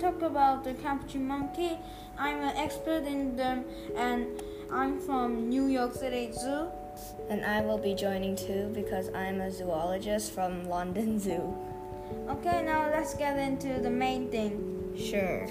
talk about the capuchin monkey. I'm an expert in them and I'm from New York City Zoo. And I will be joining too because I'm a zoologist from London Zoo. Okay, now let's get into the main thing. Sure.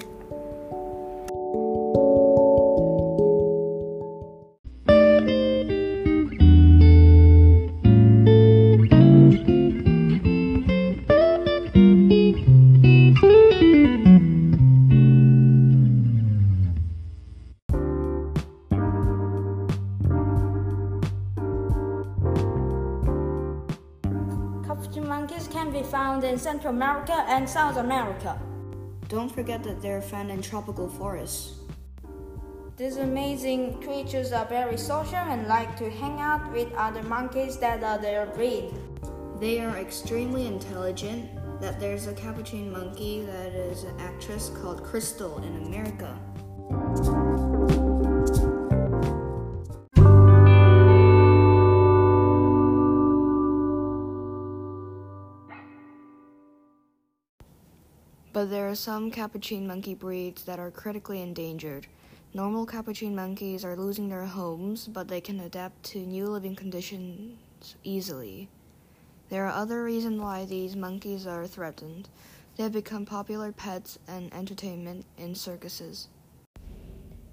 Capuchin monkeys can be found in Central America and South America. Don't forget that they're found in tropical forests. These amazing creatures are very social and like to hang out with other monkeys that are their breed. They are extremely intelligent. That there's a capuchin monkey that is an actress called Crystal in America. But there are some capuchin monkey breeds that are critically endangered. Normal capuchin monkeys are losing their homes, but they can adapt to new living conditions easily. There are other reasons why these monkeys are threatened. They have become popular pets and entertainment in circuses.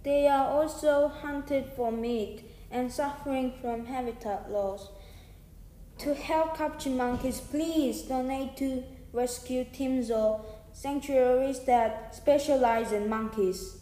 They are also hunted for meat and suffering from habitat loss. To help capuchin monkeys, please donate to rescue teams or sanctuaries that specialize in monkeys.